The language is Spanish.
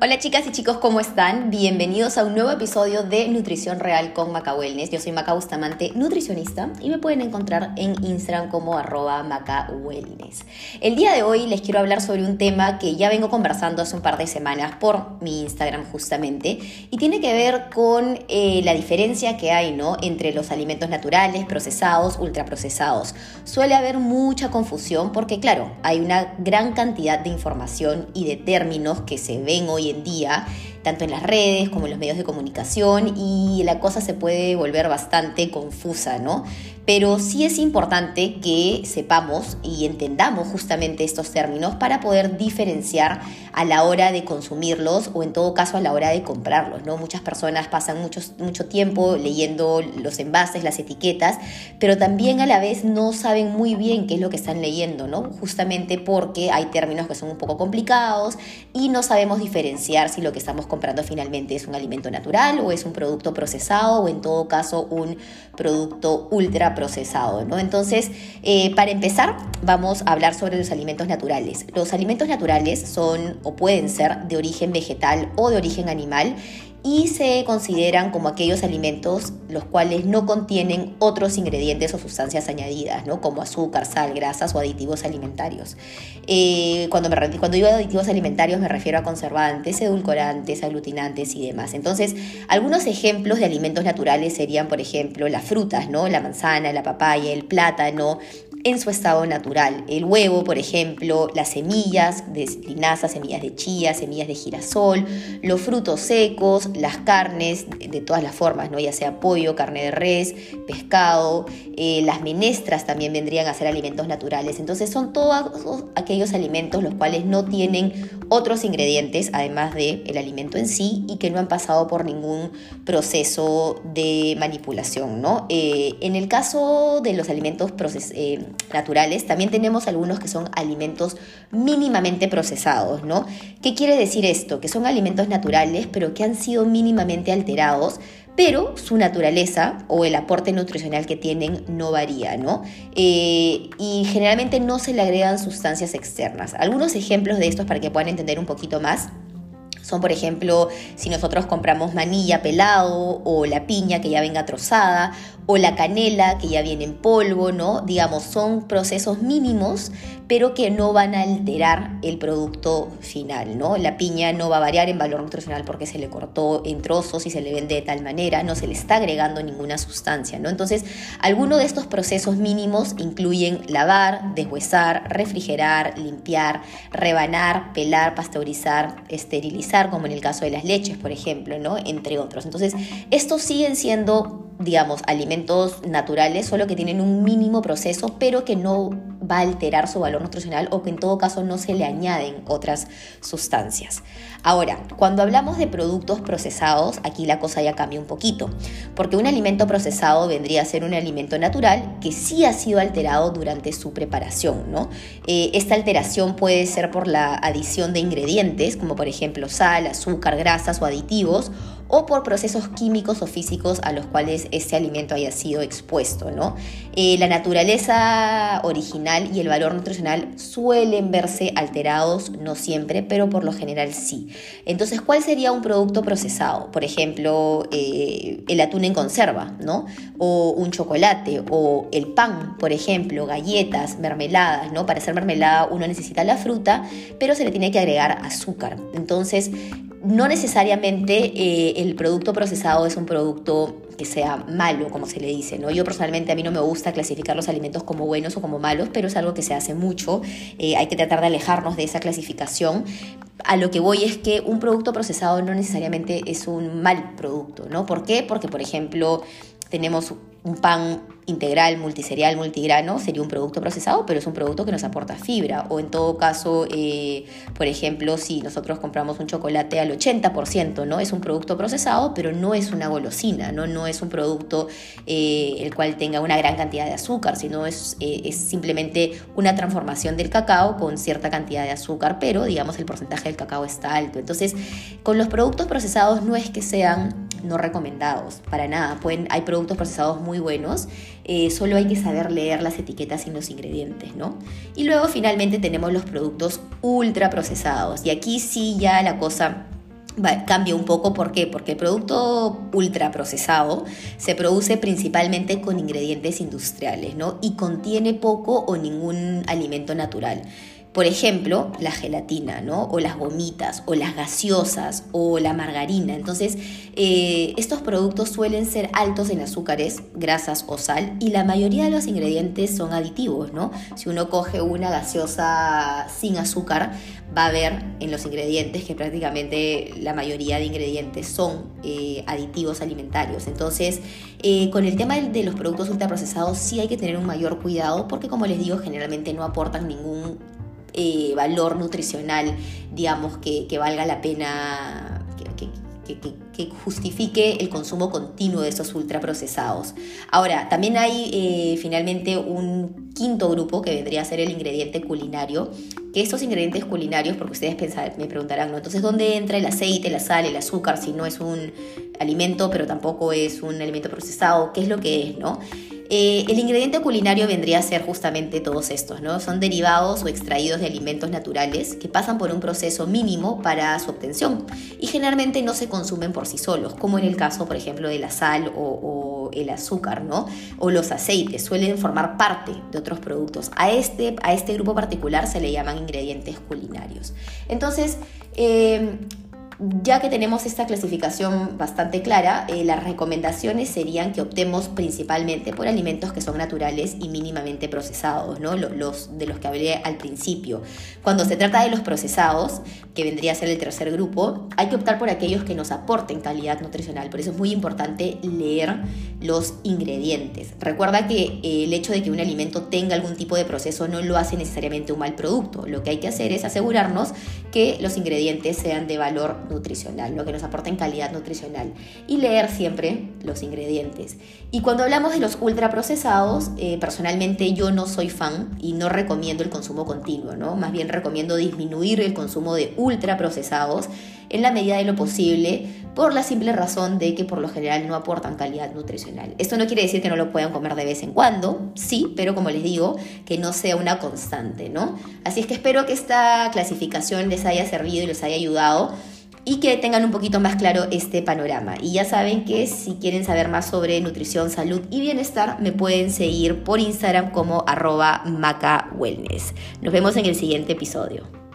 Hola chicas y chicos, ¿cómo están? Bienvenidos a un nuevo episodio de Nutrición Real con Maca Wellness. Yo soy Maca Bustamante, nutricionista, y me pueden encontrar en Instagram como arroba Maca Wellness. El día de hoy les quiero hablar sobre un tema que ya vengo conversando hace un par de semanas por mi Instagram justamente, y tiene que ver con eh, la diferencia que hay ¿no? entre los alimentos naturales, procesados, ultraprocesados. Suele haber mucha confusión porque claro, hay una gran cantidad de información y de términos que se ven hoy en día, tanto en las redes como en los medios de comunicación, y la cosa se puede volver bastante confusa, ¿no? Pero sí es importante que sepamos y entendamos justamente estos términos para poder diferenciar a la hora de consumirlos o en todo caso a la hora de comprarlos. ¿no? Muchas personas pasan mucho, tiempo leyendo los envases, las etiquetas, pero también a la vez no saben muy bien qué es lo que están leyendo, ¿no? justamente porque hay términos que son un poco complicados y no sabemos diferenciar si lo que estamos comprando finalmente es un alimento natural o es un producto procesado o en todo caso un producto ultra procesado, ¿no? Entonces, eh, para empezar, vamos a hablar sobre los alimentos naturales. Los alimentos naturales son o pueden ser de origen vegetal o de origen animal y se consideran como aquellos alimentos los cuales no contienen otros ingredientes o sustancias añadidas, ¿no? como azúcar, sal, grasas o aditivos alimentarios. Eh, cuando, me, cuando digo aditivos alimentarios me refiero a conservantes, edulcorantes, aglutinantes y demás. Entonces, algunos ejemplos de alimentos naturales serían, por ejemplo, las frutas, ¿no? la manzana, la papaya, el plátano, en su estado natural. El huevo, por ejemplo, las semillas de linaza, semillas de chía, semillas de girasol, los frutos secos, las carnes de todas las formas, ¿no? ya sea pollo, carne de res, pescado, eh, las menestras también vendrían a ser alimentos naturales. Entonces son todos aquellos alimentos los cuales no tienen otros ingredientes además del el alimento en sí y que no han pasado por ningún proceso de manipulación. ¿no? Eh, en el caso de los alimentos eh, naturales, también tenemos algunos que son alimentos mínimamente procesados. ¿no? ¿Qué quiere decir esto? Que son alimentos naturales pero que han sido mínimamente alterados pero su naturaleza o el aporte nutricional que tienen no varía, ¿no? Eh, y generalmente no se le agregan sustancias externas. Algunos ejemplos de estos para que puedan entender un poquito más son, por ejemplo, si nosotros compramos manilla pelado o la piña que ya venga trozada o la canela que ya viene en polvo, ¿no? Digamos, son procesos mínimos, pero que no van a alterar el producto final, ¿no? La piña no va a variar en valor nutricional porque se le cortó en trozos y se le vende de tal manera, no se le está agregando ninguna sustancia, ¿no? Entonces, algunos de estos procesos mínimos incluyen lavar, deshuesar, refrigerar, limpiar, rebanar, pelar, pasteurizar, esterilizar, como en el caso de las leches, por ejemplo, ¿no? Entre otros. Entonces, estos siguen siendo digamos, alimentos naturales, solo que tienen un mínimo proceso, pero que no va a alterar su valor nutricional o que en todo caso no se le añaden otras sustancias. Ahora, cuando hablamos de productos procesados, aquí la cosa ya cambia un poquito, porque un alimento procesado vendría a ser un alimento natural que sí ha sido alterado durante su preparación, ¿no? Eh, esta alteración puede ser por la adición de ingredientes, como por ejemplo sal, azúcar, grasas o aditivos, o por procesos químicos o físicos a los cuales este alimento haya sido expuesto. ¿no? Eh, la naturaleza original y el valor nutricional suelen verse alterados, no siempre, pero por lo general sí. Entonces, ¿cuál sería un producto procesado? Por ejemplo, eh, el atún en conserva, ¿no? o un chocolate, o el pan, por ejemplo, galletas, mermeladas. ¿no? Para hacer mermelada uno necesita la fruta, pero se le tiene que agregar azúcar. Entonces, no necesariamente eh, el producto procesado es un producto que sea malo, como se le dice, ¿no? Yo personalmente a mí no me gusta clasificar los alimentos como buenos o como malos, pero es algo que se hace mucho. Eh, hay que tratar de alejarnos de esa clasificación. A lo que voy es que un producto procesado no necesariamente es un mal producto, ¿no? ¿Por qué? Porque, por ejemplo, tenemos un pan integral, multiserial, multigrano, sería un producto procesado, pero es un producto que nos aporta fibra. O en todo caso, eh, por ejemplo, si nosotros compramos un chocolate al 80%, ¿no? Es un producto procesado, pero no es una golosina, ¿no? No es un producto eh, el cual tenga una gran cantidad de azúcar, sino es, eh, es simplemente una transformación del cacao con cierta cantidad de azúcar, pero digamos el porcentaje del cacao está alto. Entonces, con los productos procesados no es que sean no recomendados, para nada. Pueden, hay productos procesados muy buenos, eh, solo hay que saber leer las etiquetas y los ingredientes, ¿no? Y luego finalmente tenemos los productos ultra procesados. Y aquí sí ya la cosa cambia un poco. ¿Por qué? Porque el producto ultraprocesado se produce principalmente con ingredientes industriales, ¿no? Y contiene poco o ningún alimento natural. Por ejemplo, la gelatina, ¿no? O las gomitas, o las gaseosas, o la margarina. Entonces, eh, estos productos suelen ser altos en azúcares, grasas o sal, y la mayoría de los ingredientes son aditivos, ¿no? Si uno coge una gaseosa sin azúcar, va a ver en los ingredientes que prácticamente la mayoría de ingredientes son eh, aditivos alimentarios. Entonces, eh, con el tema de los productos ultraprocesados sí hay que tener un mayor cuidado porque, como les digo, generalmente no aportan ningún eh, valor nutricional, digamos, que, valga la pena, que, justifique el consumo continuo de estos ultraprocesados. Ahora, también hay eh, finalmente un quinto grupo que vendría a ser el ingrediente culinario, que estos ingredientes culinarios, porque ustedes me preguntarán, ¿no? Entonces, ¿dónde entra el aceite, la sal, el azúcar, si no es un alimento, pero tampoco es un alimento procesado? ¿Qué es lo que es, no? Eh, el ingrediente culinario vendría a ser justamente todos estos, ¿no? Son derivados o extraídos de alimentos naturales que pasan por un proceso mínimo para su obtención y generalmente no se consumen por sí solos, como en el caso, por ejemplo, de la sal o, el azúcar, ¿no? O los aceites, suelen formar parte de otros productos. A este, a este grupo particular se le llaman ingredientes culinarios. Entonces, eh, ya que tenemos esta clasificación bastante clara, eh, las recomendaciones serían que optemos principalmente por alimentos que son naturales y mínimamente procesados, ¿no? los de los que hablé al principio. Cuando se trata de los procesados, que vendría a ser el tercer grupo, hay que optar por aquellos que nos aporten calidad nutricional. Por eso es muy importante leer los ingredientes. Recuerda que eh, el hecho de que un alimento tenga algún tipo de proceso no lo hace necesariamente un mal producto. Lo que hay que hacer es asegurarnos que los ingredientes sean de valor nutricional, lo que nos aporta en calidad nutricional. Y leer siempre los ingredientes. Y cuando hablamos de los ultraprocesados, eh, personalmente yo no soy fan y no recomiendo el consumo continuo, ¿no? Más bien recomiendo disminuir el consumo de ultraprocesados en la medida de lo posible por la simple razón de que por lo general no aportan calidad nutricional. Esto no quiere decir que no lo puedan comer de vez en cuando, sí, pero como les digo, que no sea una constante, ¿no? Así es que espero que esta clasificación les haya servido y les haya ayudado y que tengan un poquito más claro este panorama. Y ya saben que si quieren saber más sobre nutrición, salud y bienestar, me pueden seguir por Instagram como arroba macawellness. Nos vemos en el siguiente episodio.